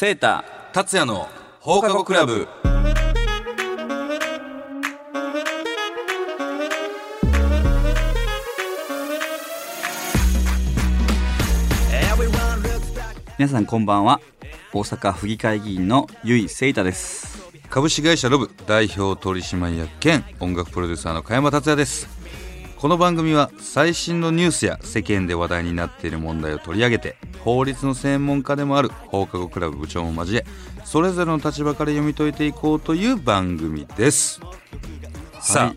セータ達也の放課後クラブ。皆さんこんばんは。大阪府議会議員の由井聖太です。株式会社ロブ代表取締役兼音楽プロデューサーの加山達也です。この番組は最新のニュースや世間で話題になっている問題を取り上げて法律の専門家でもある放課後クラブ部長も交えそれぞれの立場から読み解いていこうという番組です。さあ、はい。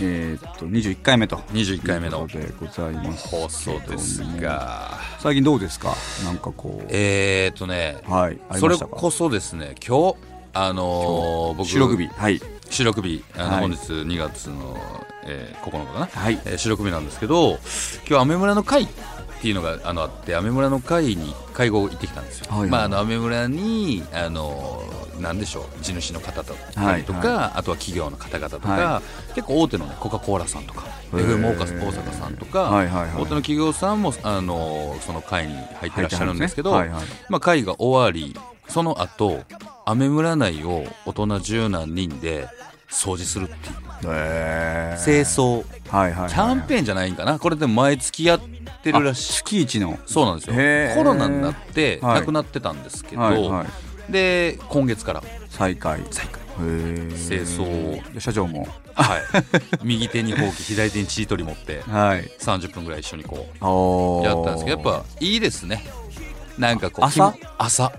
えーっと21回目と。21回目のでございます放送ですが。最近どうですか？なんかこう。えーとねはいそれこそですね今日あのー僕収録日はい収録日あの、はい。本日2月の、えー9日かな、はい。えー収録日なんですけど今日アメ村の会っていうのがあのあってアメ村の会に会合行ってきたんですよ、はいはい。まあ、あのアメ村にあのなんでしょう地主の方だったりとか、はあとは企業の方々とか、は結構大手の、ね、コカ・コーラさんとか FM 大阪さんとか、はいはいはい。大手の企業さんもあのその会に入ってらっしゃるんですけど、はいはい。まあ、会が終わりその後アメ村内を大人十何人で掃除するっていう。えー。清掃。はいはいはいキャンペーンじゃないんかな？これでも毎月やってるらしい。月一の？そうなんですよ。コロナになってはい。なくなってたんですけど、はいはい。で今月から。再開。再開。清掃で社長も。はい。右手にほうき左手にチートリ持ってはい。30分ぐらい一緒にこうやったんですけどやっぱいいですねなんかこう朝？朝。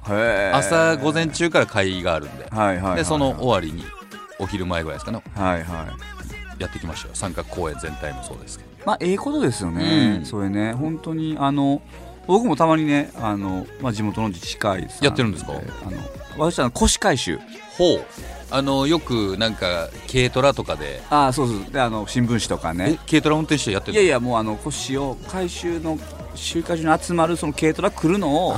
朝午前中から会議があるんで。はいはいはいはい。でその終わりにお昼前ぐらいですかね。はいはい。やってきましたよ。三角公園全体もそうですけど。まあええことですよね、うん。それね。本当にあの僕もたまにねあの、まあ、地元の自治会さんやってるんですか？あの私は腰回収ほう。あのよくなんか軽トラとかで。ああそうそう。であの新聞紙とかえね軽トラ運転手やってるいやいやもうあの腰を回収の集会所に集まるその軽トラ来るのを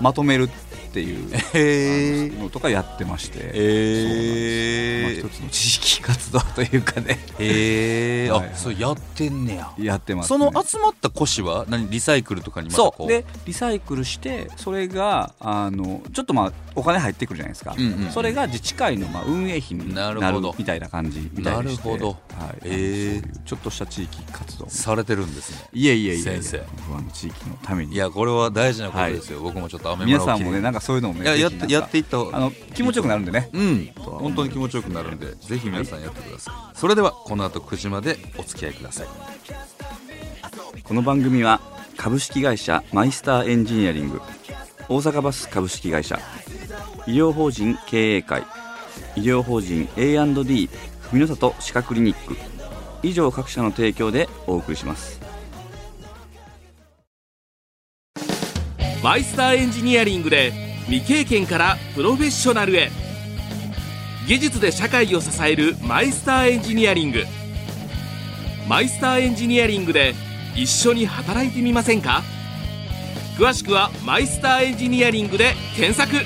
まとめるっていうへのとかやってまして、えまあ、一つの知識活動というかねへえはいはい。あそうやってんねや。やってます、そね、の集まった古紙は何リサイクルとかにまたこう。そう。でリサイクルしてそれがあのちょっとまあお金入ってくるじゃないですか、うんうんうんそれが自治会のまあ運営費になるほど。みたいな感じみたいなるほど。はい。へー。そういうちょっとした地域活動。されてるんですね。いえいえいえいえ。先生。不安の地域のために。いやこれは大事なことですよ、僕もちょっと雨皆さんもねなんかそういうのもややってやっていったあの気持ちよくなるんでね。うん。本当に気持ちよくなるんでぜひ皆さんやってください。それではこの後9時までお付き合いください。この番組は株式会社マイスターエンジニアリング。大阪バス株式会社。医療法人経営会。医療法人 A&D 文の里歯科クリニック。以上各社の提供でお送りします。マイスターエンジニアリングで未経験からプロフェッショナルへ。技術で社会を支えるマイスターエンジニアリング。マイスターエンジニアリングで一緒に働いてみませんか？詳しくはマイスターエンジニアリングで検索。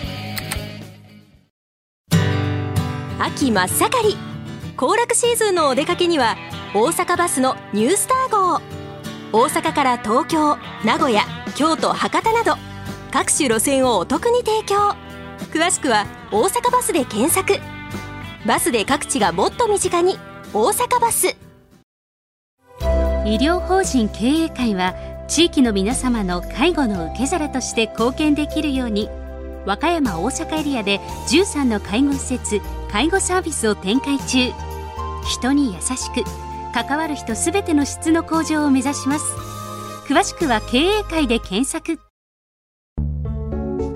秋真っ盛り。行楽シーズンのお出かけには大阪バスのニュースター号。大阪から東京名古屋京都博多など各種路線をお得に提供。詳しくは大阪バスで検索。バスで各地がもっと身近に。大阪バス。医療法人経営会は地域の皆様の介護の受け皿として貢献できるように和歌山大阪エリアで13の介護施設介護サービスを展開中。人に優しく関わる人すべての質の向上を目指します。詳しくは経営会で検索。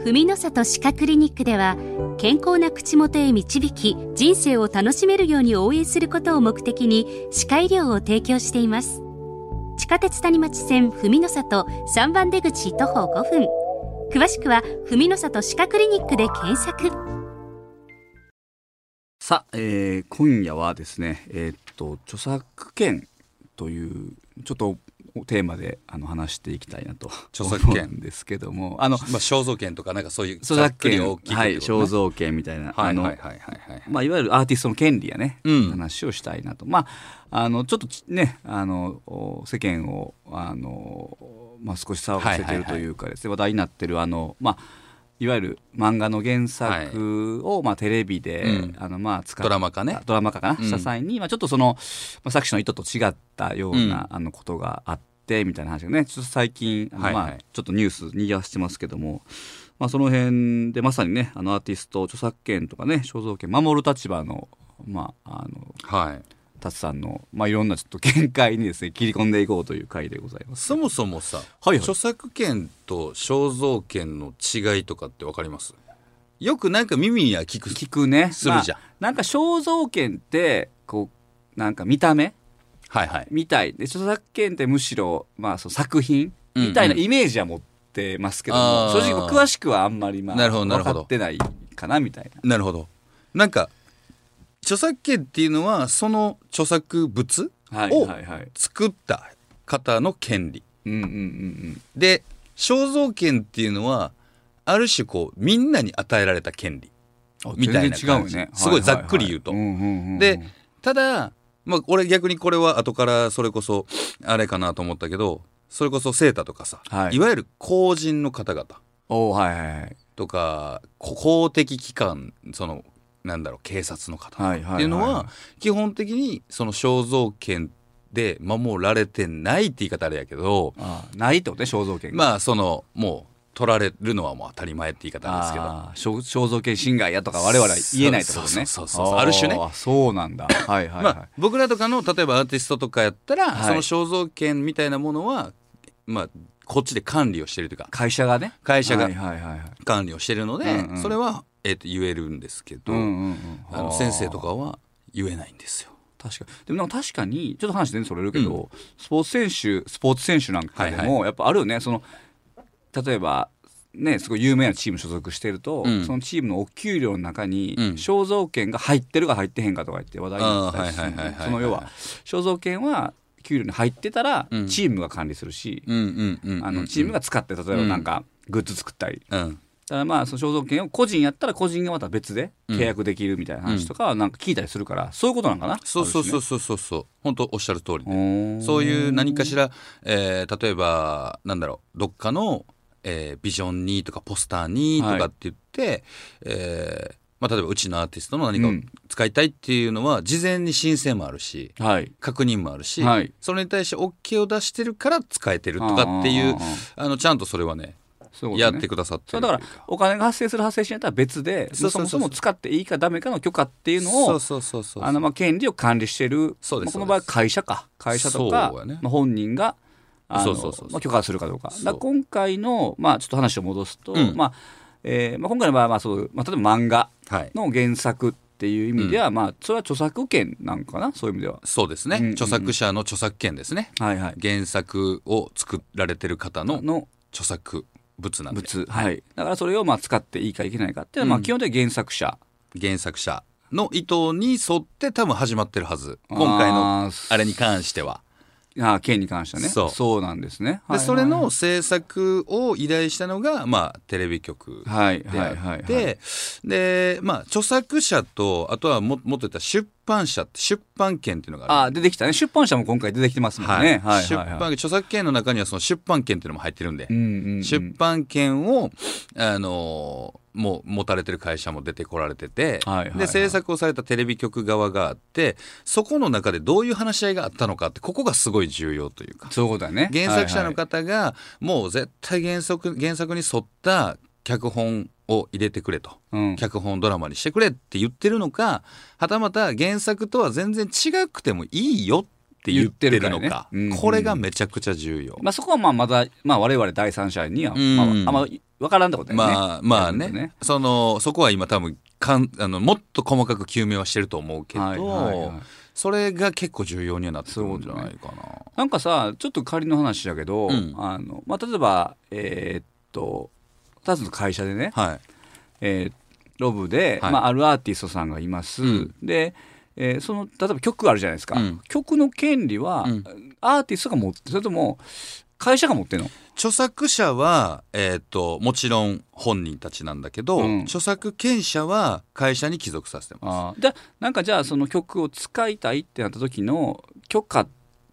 文の里歯科クリニックでは健康な口元へ導き人生を楽しめるように応援することを目的に歯科医療を提供しています。地下鉄谷町線文の里3番出口徒歩5分。詳しくは文の里歯科クリニックで検索。さあ、えー今夜はですねえーっと著作権というちょっとテーマであの話していきたいなと著作権。ですけどもあのまあ肖像権とかなんかそういう著作権大きいはい肖像権みたいな、あのはいはいはいはい。はいまあ、いわゆるアーティストの権利やね、うん。話をしたいなと、まあ、あのちょっとちねあのお世間をあの、まあ、少し騒がせてるというかですね、話題になってるあの、まあいわゆる漫画の原作を、まあ、テレビで、うん。あのまあ使っドラマ化ね。ドラマ化かな、うん。した際に、まあ、ちょっとその、まあ、作者の意図と違ったような、あのことがあってみたいな話がねちょっと最近、はいはい。まあ、ちょっとニュースにぎわしてますけども、まあ、その辺でまさにねあのアーティスト著作権とかね肖像権守る立場の,、まあ、あのはい達さんの、まあ、いろんなちょっと見解にですね切り込んでいこうという回でございます。そもそもさ、はいはい。著作権と肖像権の違いとかって分かります？よくなんか耳には聞く。聞くね。するじゃん。まあなんか肖像権ってこうなんか見た目？はいはい。みたい。で著作権ってむしろ、まあ、その作品？みたいなイメージは持ってますけども、あー。正直僕詳しくはあんまり、まあ、なるほどなるほど。分かってないかなみたいな。なるほど。なんか著作権っていうのはその著作物はいを。作った方の権利で肖像権っていうのはある種こうみんなに与えられた権利うん。みたいな。感じすごいざっくり言うとでただまあ俺逆にこれは後からそれこそあれかなと思ったけどそれこそセータとかさ、はいい、わゆる公人の方々おーはいはいはい。とかこ公的機関そのなんだろう警察の方っていうのは基本的にその肖像権で守られてないって言い方あれやけどないってことね肖像権が。まあそのもう取られるのはもう当たり前って言い方ですけど肖肖像権侵害やとか我々は言えないってことね。そうそうそうある種ねーそうなんだ。はいはいはい。まあ、僕らとかの例えばアーティストとかやったら、はいその肖像権みたいなものは、まあ、こっちで管理をしてるというか会社がね。会社が。管理をしてるので、うんうんそれは、えーと言えるんですけど、うんうんうん。あの先生とかは言えないんですよ。確かに。でもなんか確かにちょっと話全然それるけど、スポーツ選手スポーツ選手なんかでも、はいやっぱあるよね。その例えばねすごい有名なチーム所属してると、うん。そのチームのお給料の中にうん。肖像権が入ってるか入ってへんかとか言って話題になったりするその要は肖像権は給料に入ってたら、うん。チームが管理するし、チームが使って例えばなんかグッズ作ったり、うんだからまあその肖像権を個人やったら個人がまた別で契約できるみたいな話とかはなんか聞いたりするから、そういうことなんかなそうそうそうう。そうそうそう。本当おっしゃる通りで。そういう何かしら、えー例えばなんだろうどっかの、えービジョンにとかポスターにとかって言って、えーまあ、例えばうちのアーティストの何かをうん。使いたいっていうのは事前に申請もあるしはい。確認もあるし、はい。それに対して OK を出してるから使えてるとかっていうあのちゃんとそれはねね。やってくださってだからお金が発生する発生しないったら別でそもそも使っていいかダメかの許可っていうのを権利を管理してるそうですまあこの場合会社か。会社とか、ね。まあ、本人が許可するかどうか。今回の、まあ、ちょっと話を戻すと、うん。まあえーまあ、今回の場合はまあそう、まあ、例えば漫画はい。の原作っていう意味では、まあ、それは著作権なんかな？そういう意味では。そうですね、うんうんうん。著作者の著作権ですね。はいはい、原作を作られてる方のの著作物なんで。物、はい、だからそれをまあ使っていいかいけないかっていうのは、まあ、うん基本的に原作者。原作者の意図に沿って多分始まってるはず。今回のあれに関しては。あー権に関してはね。そう。なんですね。でそれの制作を依頼したのが、まあ、テレビ局はいであはいはい。って、はいでまあ著作者とあとはももっと言ったら出版社って出版権っていうのがあ出てきたね。出版社も今回出てきてますもんね、はい、出はいはい。版著作権の中にはその出版権っていうのも入ってるんで、うんうんうん。出版権を、あのーもう持たれてる会社も出てこられてて、はいはいはい。で制作をされたテレビ局側があってそこの中でどういう話し合いがあったのかってここがすごい重要というか。そういうことだね。原作者のはい方がもう絶対原作原作に沿った脚本を入れてくれと。はいうん。脚本ドラマにしてくれって言ってるのかはたまた原作とは全然違くてもいいよって言ってるのか。ねうんうん。これがめちゃくちゃ重要。まあ、そこはまあまだ、まあ、我々第三者には、うん。まあ、あんま分からんってことだよね。まあまあやるとね。そのそこは今多分かんあのもっと細かく究明はしてると思うけど、はいはいはい。それが結構重要にはなってくるんじゃないかな。なんかさちょっと仮の話だけど、うん。あのまあ、例えばえーっと2つの会社でね、はい。えーロブで、はい。まあ、あるアーティストさんがいます、うん。で、えーその例えば曲があるじゃないですか、うん。曲の権利は、うん。アーティストが持ってそれとも会社が持ってんの？著作者は、えー、ともちろん本人たちなんだけど、うん。著作権者は会社に帰属させてまあー。でなんかじゃあその曲を使いたいってなった時の許可っ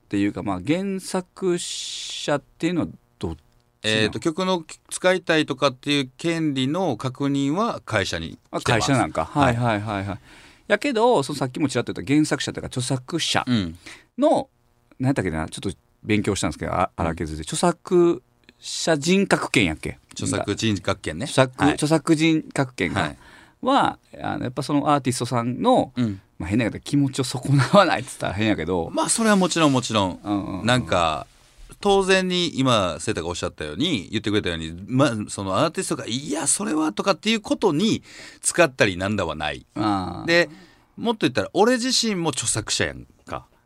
ていうかまあ原作者っていうのはどっえー、と曲の使いたいとかっていう権利の確認は会社にあ来て会社なんか。はい。はいはいはいやけどそのさっきもちらっと言った原作者とか著作者うん。の、何やったっけなちょっと勉強したんですけどあ荒削りで。著作者人格権やっけ？著作人格。権ね。著作,、はい。著作人格権が、はい。はあのやっぱそのアーティストさんの、うん。まあ、変な言い方気持ちを損なわないって言ったら変やけど、まあそれはもちろんもちろん。うんうんうんなんか当然に今セータがおっしゃったように言ってくれたように、まあ、そのアーティストが「いやそれは」とかっていうことに使ったりなんだはない。でもっと言ったら俺自身も著作者やん。か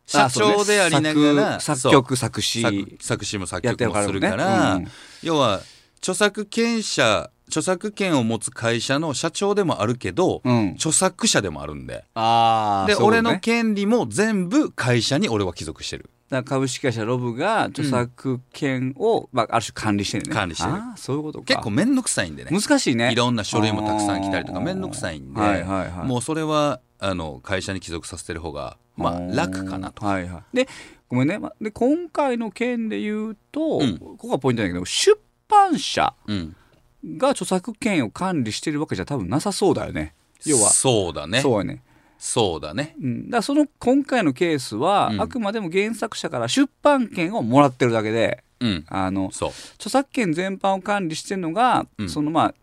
社長でありながら作曲作詞。作作詞も作曲もするから、うん。要は著作権者著作権を持つ会社の社長でもあるけど、うん。著作者でもあるんで。で、あーそうね。俺の権利も全部会社に俺は帰属してる。株式会社ロブが著作権を、まあ、ある種管理してるね。管理してる。そういうことか。結構面倒くさいんでね。難しいね。いろんな書類もたくさん来たりとか面倒くさいんで、はいはいはい。もうそれはあの会社に帰属させてる方がまあ楽かなと。はいはい、でごめんね、まで今回の件で言うと、うん。ここがポイントだけど出版社うん、が著作権を管理してるわけじゃ多分なさそうだよね。要は。そうだね。そうやね。そうだね。うん、だその今回のケースは、うん。あくまでも原作者から出版権をもらってるだけでうん。あの著作権全般を管理してるのが、うん。そのまあ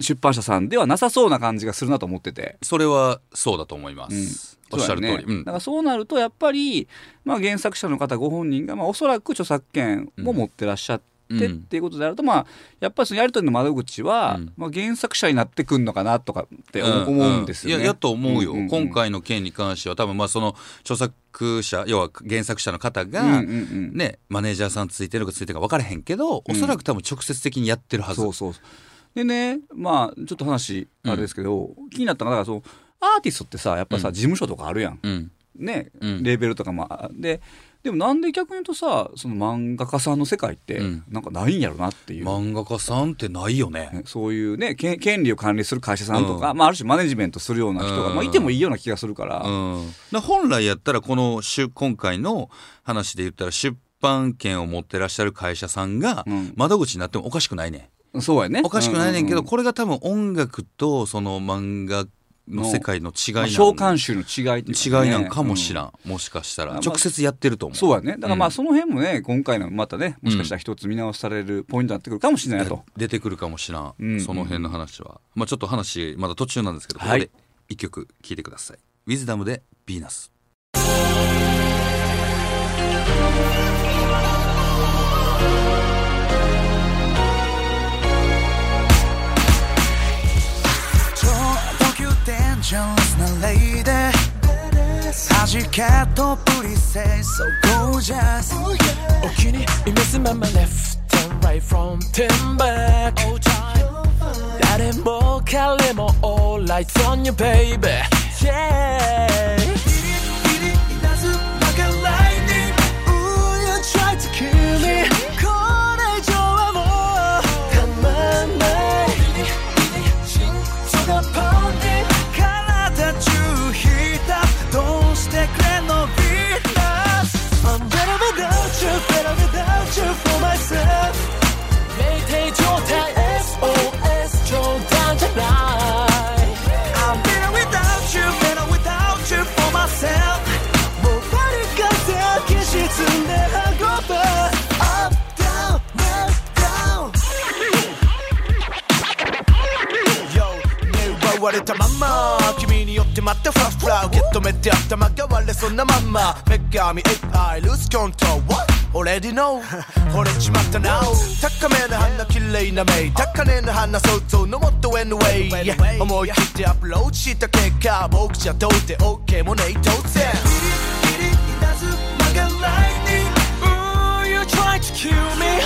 出版社さんではなさそうな感じがするなと思ってて。それはそうだと思います、うんおっしゃる通り、そうだねうん。だからそうなるとやっぱり、まあ、原作者の方ご本人が、まあ、おそらく著作権を持ってらっしゃって、うん。っていうことであると、まあ、やっぱりそのやり取りの窓口は、うん。まあ、原作者になってくんのかなとかって思,、うんですよね。いややと思うよ、んんん。今回の件に関しては多分まあその著作者要は原作者の方が、うんうんうん。ねマネージャーさんついてるかついてるか分からへんけど、おそらく多分直接的にやってるはず。そうそう。でねまあちょっと話あれですけど、気になったのがだからそのアーティストってさやっぱさ、うん。事務所とかあるやん。うん。ね、うん。レーベルとかもあででもなんで逆に言うとさその漫画家さんの世界ってうん。なんかないんやろなっていう、漫画家さんってないよね。ねそういうねけ権利を管理する会社さんとか、うまあ、ある種マネジメントするような人が、うん。まあ、いてもいいような気がするから、うん、だ本来やったらこの出今回の話で言ったら出版権を持ってらっしゃる会社さんがうん。窓口になってもおかしくないね、そうやね。おかしくないねんけど、ううこれが多分音楽とその漫画の世界の違いまあ召喚集の違いね。違いなんかもしらん、もしかしたら。まあ直接やってると思う、そうやね。だからまあうん。その辺もね今回のまたねもしかしたら一つ見直されるポイントになってくるかもしれないなと、出てくるかもしらん、うん。その辺の話は、まあ、ちょっと話まだ途中なんですけどこはい。こで一曲聴いてください「ウィズダムでヴィーナス」デンジャラスなレイで弾けとプリセイ So gorgeous お気に召すまま left and right from ten back 誰も彼も all lights on you baby yeah 君によってまたフラフラ受け止めて頭が割れそうなまんま。女神 AI lose control What? Already know 惚れちまった now 高めな花綺麗な目高値な花想像のもっと上の way 思い切ってアプローチした結果僕じゃどうって OK もねえ当然。ビリビリ稲妻が lightning Ooh you try to kill me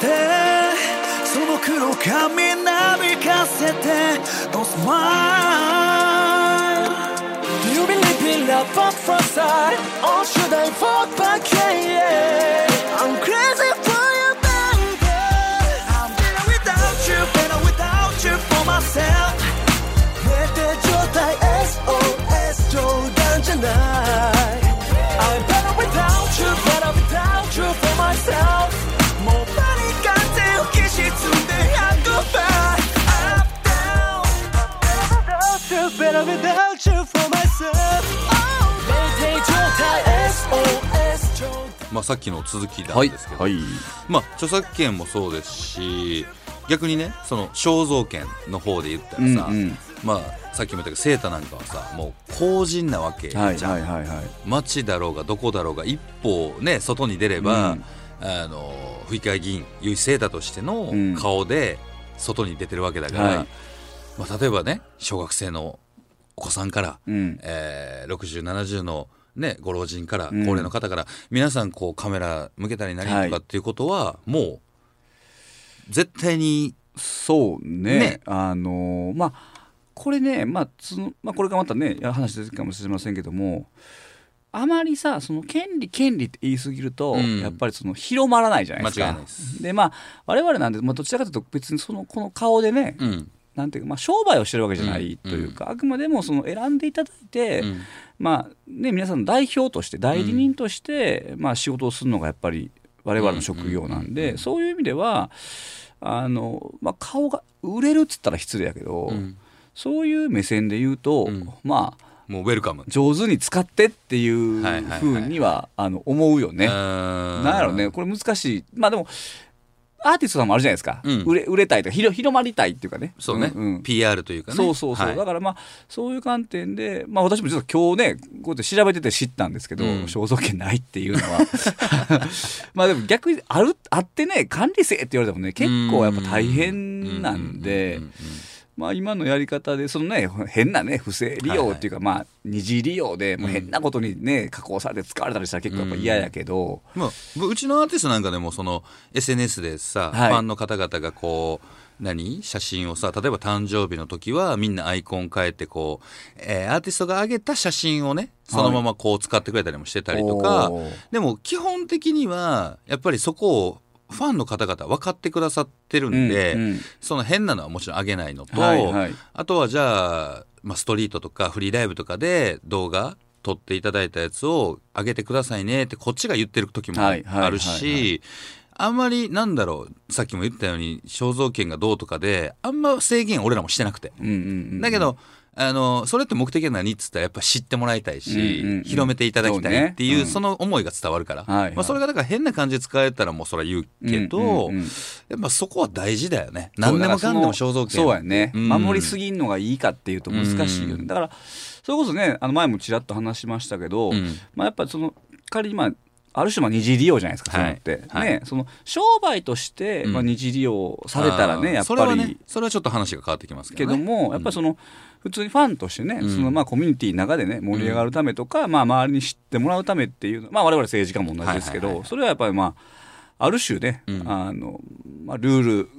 てその黒髪なびかせて Don't smile Do you believe in love at first sight Or should I fall back yeah, yeah. まあ、さっきの続きなんはいですけど、はい。まあ、著作権もそうですし逆にねその肖像権の方で言ったらさ、うんうん。まあ、さっきも言ったけどセータなんかはさもう公人なわけじゃん、はいはいはいはい。街だろうがどこだろうが一歩ね外に出れば、うん。あの府議会議員由井セータとしてのうん。顔で外に出てるわけだから、はい。まあ、例えばね小学生のお子さんから、うん。えー、6070の、ね、ご老人から高うん。齢の方から、皆さんこうカメラ向けたり何とかっていうことは、もう絶対にそうね。ねあのーまあこれね、まあそのまあ、これがまたね話出てくるかもしれませんけどもあまりさその権利権利って言い過ぎると、うん。やっぱりその広まらないじゃないですか。です。でまあ我々なんで、まあ、どちらかというと別にそのこの顔でね、うん。なんていうか、まあ、商売をしてるわけじゃないというか、あくまでもその選んでいただいて、うんまあね、皆さんの代表として代理人として、まあ、仕事をするのがやっぱり我々の職業なんで、そういう意味ではあの、まあ、顔が売れるっつったら失礼やけど、うん。そういう目線で言うと、うん。まあもうウェルカム。上手に使ってっていうふうにはあの思うよね。ななんやろね。これ難しい。まあでもアーティストさんもあるじゃないですか、うん。売れ売れたいとか広広まりたいっていうかね。そうね、んん。PR というかね。そうそうそう、はい。だからまあそういう観点で、まあ、私も実は今日ねこうやって調べてて知ったんですけど、うん。肖像権ないっていうのは。まあでも逆にあるあってね管理せえって言われてもね結構やっぱ大変なんで。うんうんうんうんまあ今のやり方でそのね変なね不正利用っていうか、まあ二次利用でもう変なことにね加工されて使われたりしたら結構やっぱ嫌やけど、まあ、ううちのアーティストなんかでもその SNS でさ、はい。ファンの方々がこう何？写真をさ例えば誕生日の時はみんなアイコン変えてこう、えーアーティストが上げた写真をねそのままこう使ってくれたりもしてたりとか、おー。でも基本的にはやっぱりそこをファンの方々分かってくださってるんで、うんうん。その変なのはもちろん上げないのと、はいはい。あとはじゃあ、まあ、ストリートとかフリーライブとかで動画撮っていただいたやつを上げてくださいねってこっちが言ってる時もあるしあんまりなんだろうさっきも言ったように肖像権がどうとかであんま制限俺らもしてなくて。うんうんうん。だけどあのそれって目的は何っつったらやっぱ知ってもらいたいし、うんうんうん。広めていただきたいっていうそうね。うんその思いが伝わるから、はいはい。まあ、それがだから変な感じで使えたらもうそれは言うけど、うんうんうん。やっぱそこは大事だよね。何でもかんでも肖像権そうやね、うん。守りすぎんのがいいかっていうと難しいよね、うん。だからそれこそねあの前もちらっと話しましたけど、うん。まあ、やっぱその仮にまあある種まあ二次利用じゃないですか、はい。そういうのって、はい。ね、その商売としてうん。まあ二次利用されたらね、やっそれはねぱりそれはちょっと話が変わってきますけど、ね、けども、やっぱりその普通にファンとしてね、うん。そのまあコミュニティの中でね盛り上がるためとか、まあ周りに知ってもらうためっていうのまあ我々政治家も同じですけど、はいはいはい。それはやっぱりまあある種ね、うんあのまあ、ルール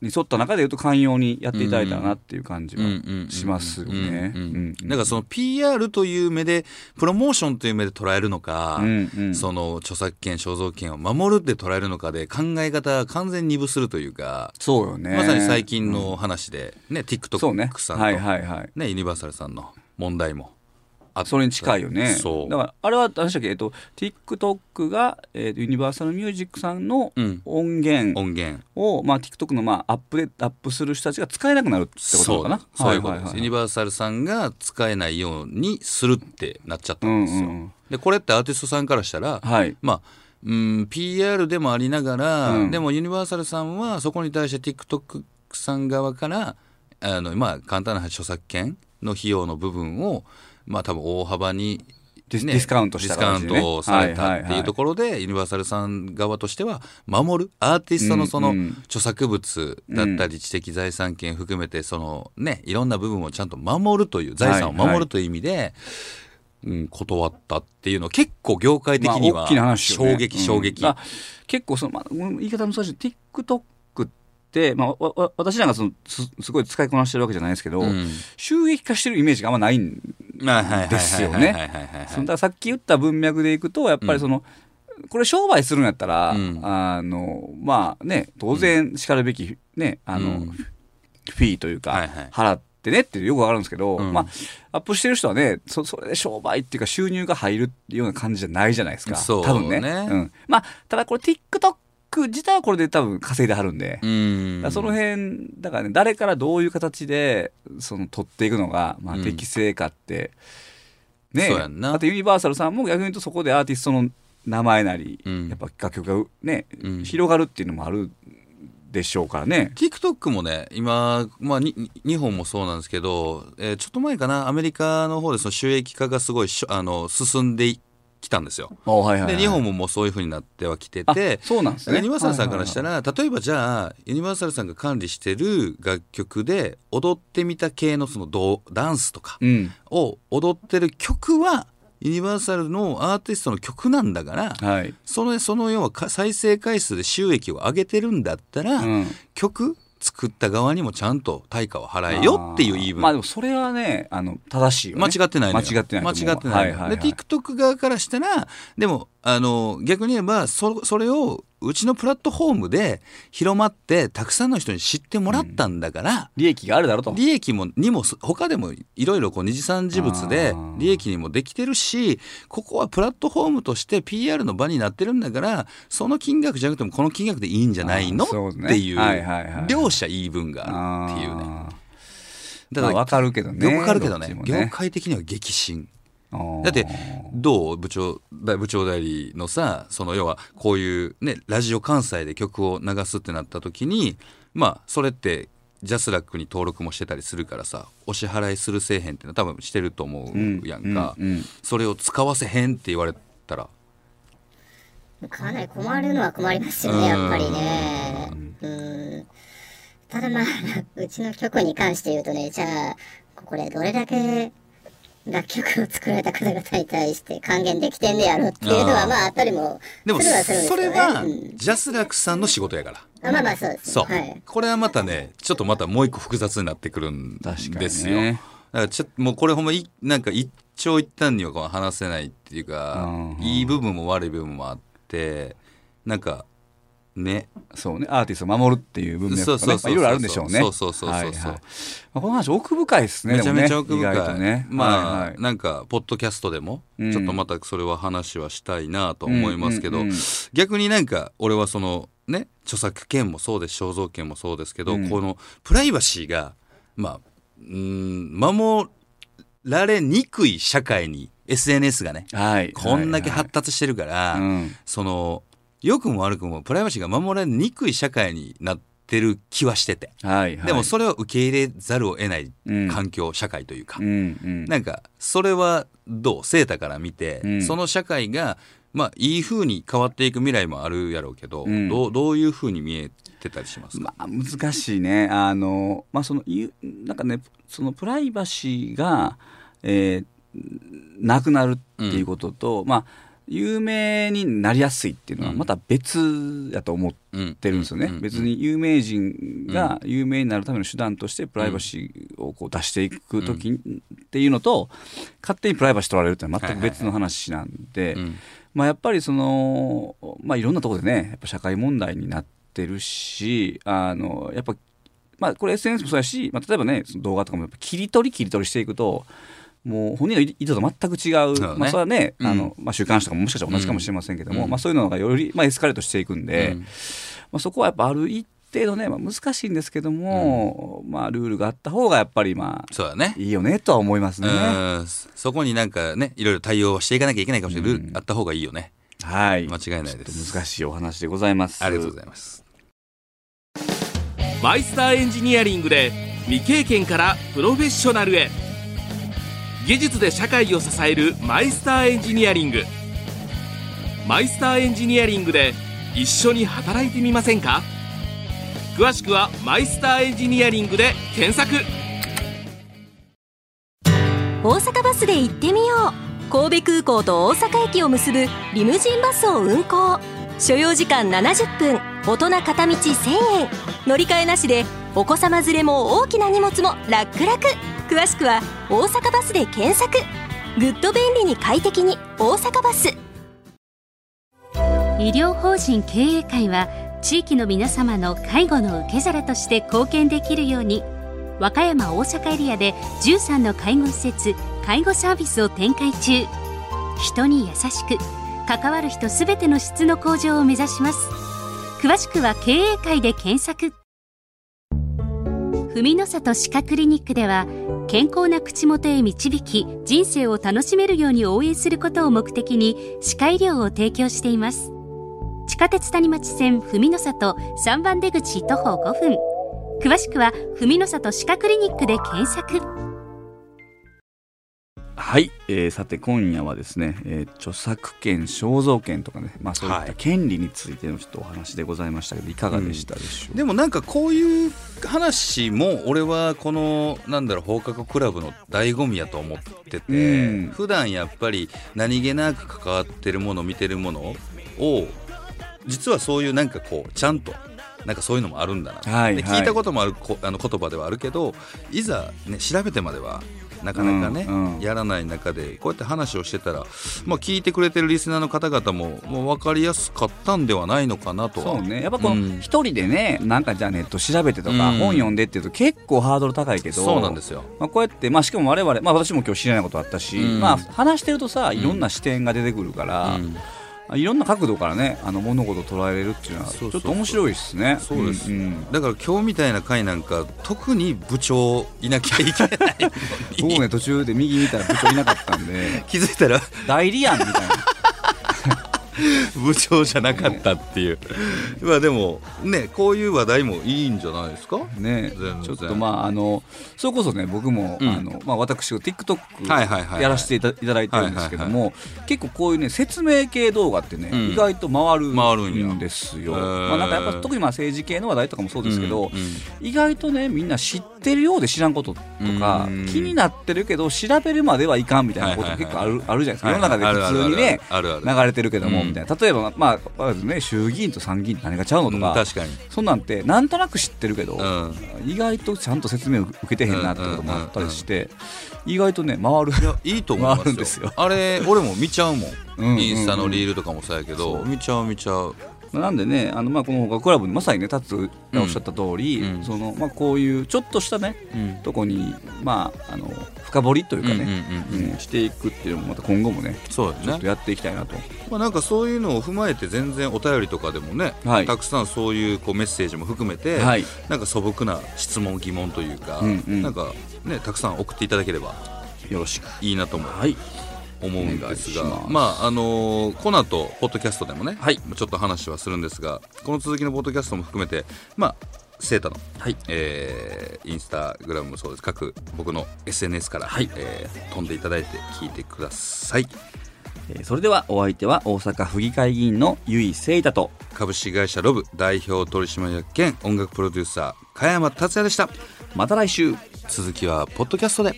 に沿った中でいうと寛容にやっていただいたらなっていう感じはしますよね。だからその PR という目でプロモーションという目で捉えるのか、うんうんその著作権肖像権を守るって捉えるのかで考え方が完全に二分するというか、そうよね。まさに最近の話でね、そうね TikTok さんと、はいはいはい。ね、ユニバーサルさんの問題もあそれに近いよね。そう。だから、あれは何でしたっけ、えっと、TikTok が、えーとユニバーサルミュージックさんのうん。音源音源。を、まあ、TikTok の、まあ、アップで、アップする人たちが使えなくなるってことかな？そう。いうことです、ユニバーサルさんが使えないようにするってなっちゃったんですよ、うんうんうん。でこれってアーティストさんからしたら、はい。まあうん PR でもありながら、うん。でもユニバーサルさんはそこに対して TikTok さん側からあの、まあ、簡単な著作権の費用の部分を、まあ、多分大幅に、ディスディスカウントしたディスカウントをされたっていうとろころで、ユニバーサルさん側としては守るアーティストのその著作物だったり知的財産権含めてそのねいろんな部分をちゃんと守るという財産を守るという意味で、うん、断ったっていうのは結構業界的には衝撃衝撃、結構その、まあ、うん言い方難しい TikTok まあ、私なんかそのすすごい使いこなしてるわけじゃないですけど、うん。収益化してるイメージがあんまないんですよねだからさっき言った文脈でいくとやっぱりその、これ商売するんやったら、うんあのまあね当然しかるべきね、あの、うんフィーというか、払ってねってよくわかるんですけど、うんまあアップしてる人はねそそれで商売っていうか収入が入るような感じじゃないじゃないですかそう多分ねねうん、まあただこれ TikTok 自体はこれで多分稼いではるんで、うん。その辺だからね誰からどういう形でその取っていくのが、まあ、うん。適正かって、うやんな。だってユニバーサルさんも逆に言うとそこでアーティストの名前なり、うん。やっぱ楽曲がね、うん。広がるっていうのもあるでしょうからね。TikTok もね今、まあ、に日本もそうなんですけど、えーちょっと前かなアメリカの方でその収益化がすごいあの進んできたんですよ。あはいはいはいで日本ももうそういうふうになってはきてあてそうなんですね。ユニバーサルさんからしたら、例えばじゃあユニバーサルさんが管理してる楽曲で踊ってみた系のそのドダンスとかうんを踊ってる曲はユニバーサルのアーティストの曲なんだから、はい。そのその要はか再生回数で収益を上げてるんだったら、うん曲作った側にもちゃんと対価を払えよっていう言い分、まあでもそれはねあの正しいよね。間違ってない間違ってない。間違ってないはいはいはい。で TikTok 側からしたらでもあの逆に言えばそそれをうちのプラットフォームで広まってたくさんの人に知ってもらったんだから、利益があるだろうと。利益もにも他でもいろいろこう二次三次物で利益にもできてるしここはプラットフォームとして PR の場になってるんだからその金額じゃなくてもこの金額でいいんじゃないの？ね。っていうはいはいはい両者言い分があるっていうね。だまあわかるけどね。わかるけどねどっちも業界的には激震だってどう？部長だ部長代理のさその要はこういうねラジオ関西で曲を流すってなった時にまあそれってジャスラックに登録もしてたりするからさお支払いするせえへんっていうのは多分してると思うやんか、うんうん。うんそれを使わせへんって言われたら。かなり困るのは困りますよね、やっぱりね。うん。ただまあ、うちの曲に関して言うとね、じゃあ、これどれだけ楽曲を作られた方々に対して還元できてんねやろっていうのは、まあ、あったりもするでもはするんですそれけどね。はうん。ジャスラックさんの仕事やから。あまあまあ、そうです、ね。そう、はい。これはまたねちょっとまたもう一個複雑になってくるん確かにね。ですよ、だからちょっともうこれほんまいなんか一長一短には話せないっていうか、うん。いい部分も悪い部分もあってなんかねそうね、アーティストを守るっていう文脈とかいろいろあるんでしょうね。そうそうそうそうはいはい。まあ、この話奥深いですね。めちゃめちゃ奥深い、ね。まあ、はいはい。なんかポッドキャストでもうん。ちょっとまたそれは話はしたいなと思いますけど、うんうんうん。逆になんか俺はそのね著作権もそうです肖像権もそうですけど、うん。このプライバシーがまあうーん守られにくい社会に SNS がねはい。こんだけ発達してるから、うん。その良くも悪くもプライバシーが守られにくい社会になってる気はしてて、はいはい。でもそれを受け入れざるを得ないうん。環境、社会というか、うんうん。なんかそれはどうセータから見て、うん。その社会がまあいい風に変わっていく未来もあるやろうけど、うん。どうどういう風に見えてたりしますか、まあ、難しいね。あの、まあ、その、ゆなんかね、そのプライバシーが、えーなくなるっていうことと、まあ、有名になりやすいっていうのはうん。また別やと思っうんてるんですよね、うん。別に有名人が有名になるための手段としてプライバシーをこう出していく時っていうのと勝手にプライバシー取られるっていうのは全く別の話なんで、うんまあ、やっぱりその、まあ、いろんなところでねやっぱ社会問題になってるしあのやっぱ、まあ、これ SNS もそうやし、まあ、例えばねその動画とかもやっぱ切り取り切り取りしていくともう本人の意図と全く違う。まあ、それはね、うん。あのまあ、週刊誌とかももしかしたら同じかもしれませんけども、うん。まあ、そういうのがより、まあ、エスカレートしていくんで、うん。まあ、そこはやっぱある一定のね、まあ、難しいんですけども、まあ、ルールがあった方がやっぱりまあそうだね。いいよねとは思いますね。うん。そこになんかねいろいろ対応していかなきゃいけないかもしれない、ルールあった方がいいよね。はい。間違いないです。難しいお話でございます。ありがとうございます。マイスターエンジニアリングで未経験からプロフェッショナルへ技術で社会を支えるマイスターエンジニアリング。マイスターエンジニアリングで一緒に働いてみませんか？詳しくはマイスターエンジニアリングで検索。大阪バスで行ってみよう。神戸空港と大阪駅を結ぶリムジンバスを運行。所要時間70分。大人片道1000円。乗り換えなしでお子様連れも大きな荷物も楽々。詳しくは「大阪バス」で検索。ぐっと便利に快適に大阪バス。医療法人経営会は地域の皆様の介護の受け皿として貢献できるように和歌山大阪エリアで13の介護施設介護サービスを展開中。人に優しく関わる人すべての質の向上を目指します。詳しくは経営会で検索。文の里歯科クリニックでは健康な口元へ導き人生を楽しめるように応援することを目的に歯科医療を提供しています。地下鉄谷町線文の里3番出口徒歩5分。詳しくは文の里歯科クリニックで検索。はい、えーさて今夜はですね、えー著作権肖像権とかね、まあ、そういった権利についてのちょっとお話でございましたけどいかがでしたでしょう？か、でもなんかこういう話も俺はこのなんだろう放課後クラブの醍醐味やと思ってて、うん。普段やっぱり何気なく関わってるもの見てるものを実はそういうなんかこうちゃんとなんかそういうのもあるんだな、はいはい。で聞いたこともあるこあの言葉ではあるけどいざ、ね、調べてまではなかなかね、うんうん。やらない中でこうやって話をしてたら、まあ、聞いてくれてるリスナーの方々ももう分かりやすかったんではないのかなとは。そうね。やっぱこのうん。一人でねなんかじゃあネット調べてとかうん。本読んでっていうと結構ハードル高いけどそうなんですよ。まあ、こうやって、まあ、しかも我々、まあ、私も今日知らないことあったし、うん。まあ、話してるとさいろんな視点が出てくるから、うんいろんな角度からねあの物事を捉えれるっていうのはちょっと面白いですね。そうです、んん。だから今日みたいな回なんか特に部長いなきゃいけない 僕ね途中で右見たら部長いなかったんで。気づいたら。代理やんみたいな 部長じゃなかったっていう、まあでもねこういう話題もいいんじゃないですか？ねちょっとまああのそれこそね僕も、うん。あのまあ、私 TikTok はいはいはいはい。やらせていただいてるんですけども、結構こういうね説明系動画ってね、うん。意外と回る回るんですよ。まあ、なんかやっぱ特にまあ政治系の話題とかもそうですけど、うんうん意外とねみんな知ってるようで知らんこととか、うん。気になってるけど調べるまではいかんみたいなこと結構ある,、あるじゃないですか、はい世の中で普通にね流れてるけども、うんみたいな例えばまあまずね衆議院と参議院って何がちゃうのとか、うん確かに。そんなんてなんとなく知ってるけど、うん。意外とちゃんと説明を受けてへんなってこともあったりして、意外とね回るいやいいと思いますよ。回るんですよ。あれ俺も見ちゃうもん、うんうんうんインスタのリールとかもそうやけど、見ちゃう見ちゃうなんでねあのまあこのほかクラブにまさにね達がおっしゃった通り、うん。そのまあこういうちょっとしたねうん。とこにまああの深掘りというかね、していくっていうのもまた今後もねそうだね。ちょっとやっていきたいなと。まあ、なんかそういうのを踏まえて全然お便りとかでもね、はい。たくさんそういうこうメッセージも含めて、はい。なんか素朴な質問疑問というか、うんうん。なんかねたくさん送っていただければよろしく。いいなと思う。はい。思うんですがまああのーこの後ポッドキャストでもね、はい。ちょっと話はするんですがこの続きのポッドキャストも含めてまあセータの、はい。えーインスタグラムもそうです。各僕の SNS から、はい。えー飛んでいただいて聞いてください。えーそれではお相手は大阪府議会議員の由井聖太と。株式会社ロブ代表取締役兼音楽プロデューサー加山達也でした。また来週。続きはポッドキャストで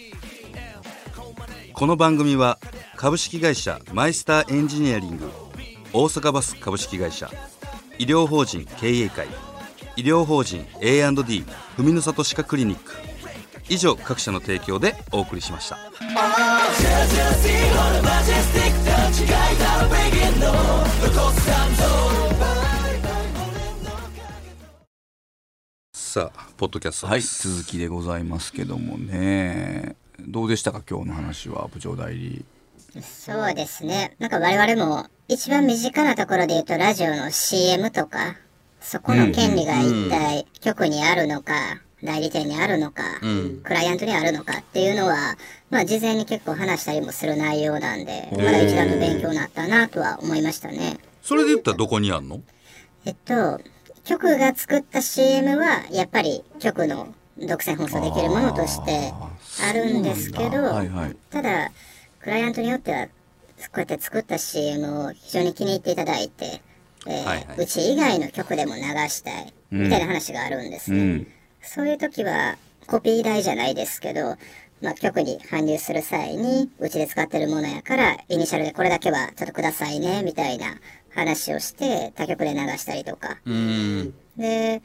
この番組は株式会社マイスターエンジニアリング大阪バス株式会社医療法人経営会医療法人 A&D 文の里歯科クリニック以上各社の提供でお送りしましたさあポッドキャストはい。です、続きでございますけどもねどうでしたか今日の話は部長代理。そうですね。なんか我々も一番身近なところで言うとラジオの CM とか、そこの権利が一体局にあるのか、代理店にあるのか、ん。クライアントにあるのかっていうのは、まあ事前に結構話したりもする内容なんで、まだ一段と勉強になったなとは思いましたね。それで言ったらどこにあんの？えっと、局が作った CM はやっぱり局の独占放送できるものとしてあるんですけど、はいはい。ただ、クライアントによっては、こうやって作った CM を非常に気に入っていただいて、えーはいはい。うち以外の曲でも流したい、みたいな話があるんですね。うん。そういう時は、コピー代じゃないですけど、まあ、局に搬入する際に、うちで使ってるものやから、イニシャルでこれだけはちょっとくださいね、みたいな話をして、他局で流したりとか。うん。で、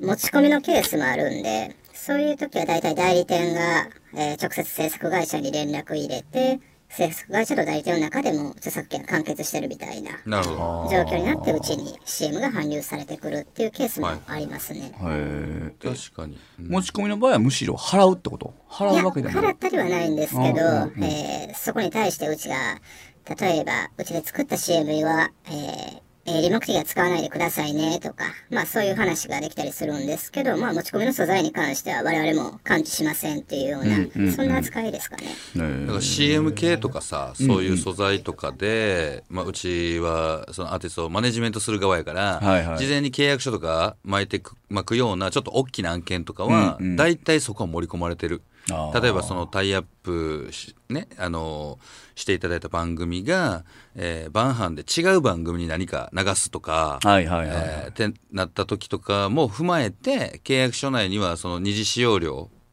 持ち込みのケースもあるんで、そういう時は大体代理店が、えー直接制作会社に連絡入れて、制作会社と代理店の中でも著作権完結してるみたいななるほ状況になってうちに CM が搬入されてくるっていうケースもありますね。へど確かに、うん。持ち込みの場合はむしろ払うってこと？払いうや、わけじゃない払ったりはないんですけど、うんうんうん。えーそこに対してうちが、例えば、うちで作った CM は、えー営利目的は使わないでくださいねとか、まあそういう話ができたりするんですけど、まあ持ち込みの素材に関しては我々も感知しませんっていうような、うんうんうん。そんな扱いですかね。ねだから CM 系とかさそういう素材とかで、まあ、うちはそのアーティストをマネジメントする側やから、はいはい。事前に契約書とか巻いてく巻くようなちょっと大きな案件とかは、うんうん。大体そこは盛り込まれてる。例えばそのタイアップし,、ね、あのしていただいた番組が、えー、晩飯で違う番組に何か流すとか、はいはいはいはい。えーってなった時とかも踏まえて契約書内にはその二次使用料うん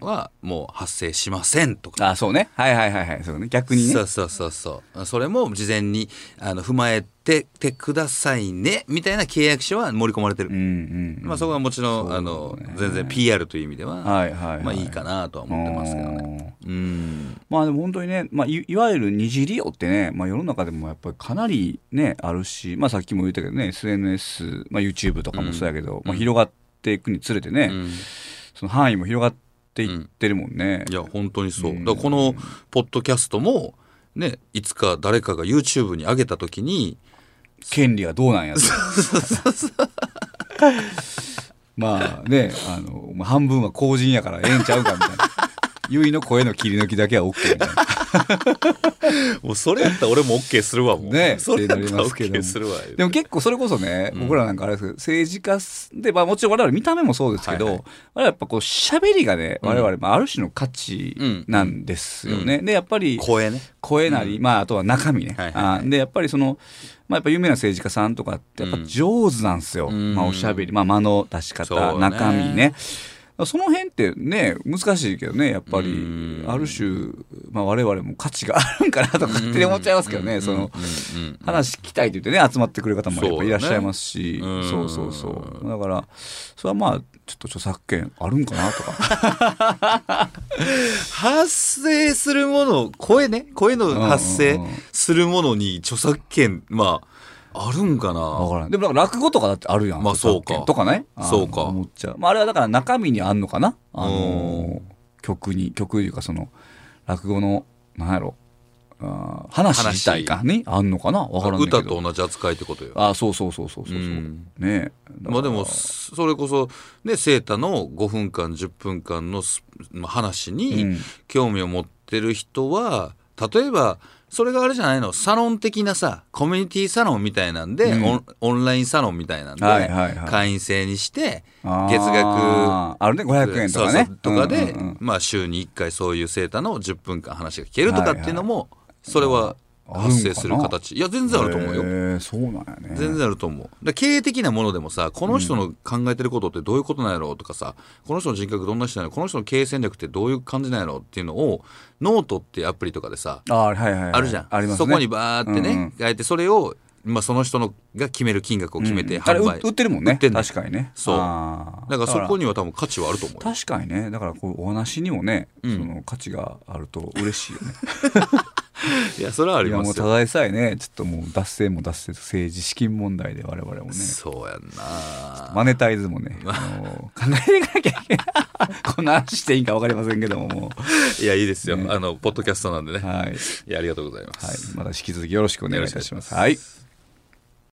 はもう発生しませんとか。あそうね。はいはいはいはい。そうね。逆にね。そうそうそうそう。それも事前にあの踏まえててくださいねみたいな契約書は盛り込まれてる、うんうんまあ、そこはもちろん、あの全然 PR という意味では、はいはいはい。まあいいかなとは思ってますけどね。うん。まあでも本当にね、まあ、いいわゆる二次利用ってね、まあ、世の中でもやっぱりかなりねあるし、まあ、さっきも言ったけどね SNS、まあ、YouTube とかもそうやけど、まあ、広がっていくにつれてね、うん。その範囲も広がっていってるもんね。いや本当にそう、うんだからこのポッドキャストもねいつか誰かが YouTube に上げた時に権利がどうなんやと。まあね、あの、まあ半分は公人やからええんちゃうかみたいな。ゆいの声の切り抜きだけは OK みたいな。もうそれやったら俺も OK するわもう。ねそれやったら OK するわでも結構それこそね、僕らなんかあれですけど、政治家で、まあもちろん我々見た目もそうですけど、はいはい。我々やっぱこう喋りがね、我々、まあある種の価値なんですよね。で、やっぱり、声ね。声なり、まああとは中身ね。はいはいはい。あで、やっぱりその、まあやっぱ有名な政治家さんとかってやっぱ上手なんですよ。うん。まあおしゃべり、まあ間の出し方、中身ね。その辺ってね、難しいけどね、やっぱりうん、ある種、まあ我々も価値があるんかなとか勝手に思っちゃいますけどね、その、話聞きたいって言ってね集まってくれる方もやっぱいらっしゃいますし。そうだねそう,、そう。だからそれはまあちょっと著作権あるんかなとか。発生するもの声ね。声の発生するものに著作権まああるんかな？わからん。でもなんか落語とかだってあるやん。まあ著作権そうかとかねそうか。思っちゃう、まあ、あれはだから中身にあんのかな？あのうん。曲に曲いうかその落語のなんやろ？あー話自体かにあんのかな？わからんねんけど。歌と同じ扱いってことよ。あそうそうそうそうそうそう、うん。ねえ。まあでもそれこそねセータの5分間10分間のすまあ話うにん。興味を持ってる人は例えばそれがあれじゃないの？サロン的なさコミュニティサロンみたいなんで、うん。オンオンラインサロンみたいなんで、はいはいはい。会員制にして月額あるね500円とかね。とかで、うんうんうん。まあ週に1回そういうセータの10分間話が聞けるとかっていうのも、それはあ発生する形。いや全然あると思うよ。へえそうなんやね。全然あると思う。経営的なものでもさこの人の考えてることってどういうことなんやろうとかさ、この人の人格どんな人なの？この人の経営戦略ってどういう感じなんやろうっていうのをノートってアプリとかでさあはいはいはい。あるじゃん、ありますね。そこにバーってね、うんうん。書いてそれを、まあ、その人のが決める金額を決めてうん。あれ販売、売売ってるもんね。売ってんの確かにね。そう。だからそこには多分価値はあると思うよ。確かにね。だからこうお話にもね、うん。その価値があると嬉しいよね いやそれはありますよもうただでさえねちょっともう脱線も脱線と政治資金問題で我々もねそうやんなマネタイズもね、あの考えていかなきゃいけない。こんな話していいんか分かりませんけども、もいやいいですよ、ねあのポッドキャストなんでね、う。はい。はい。いやありがとうございます、また引き続きよろしくお願いいたします。はい。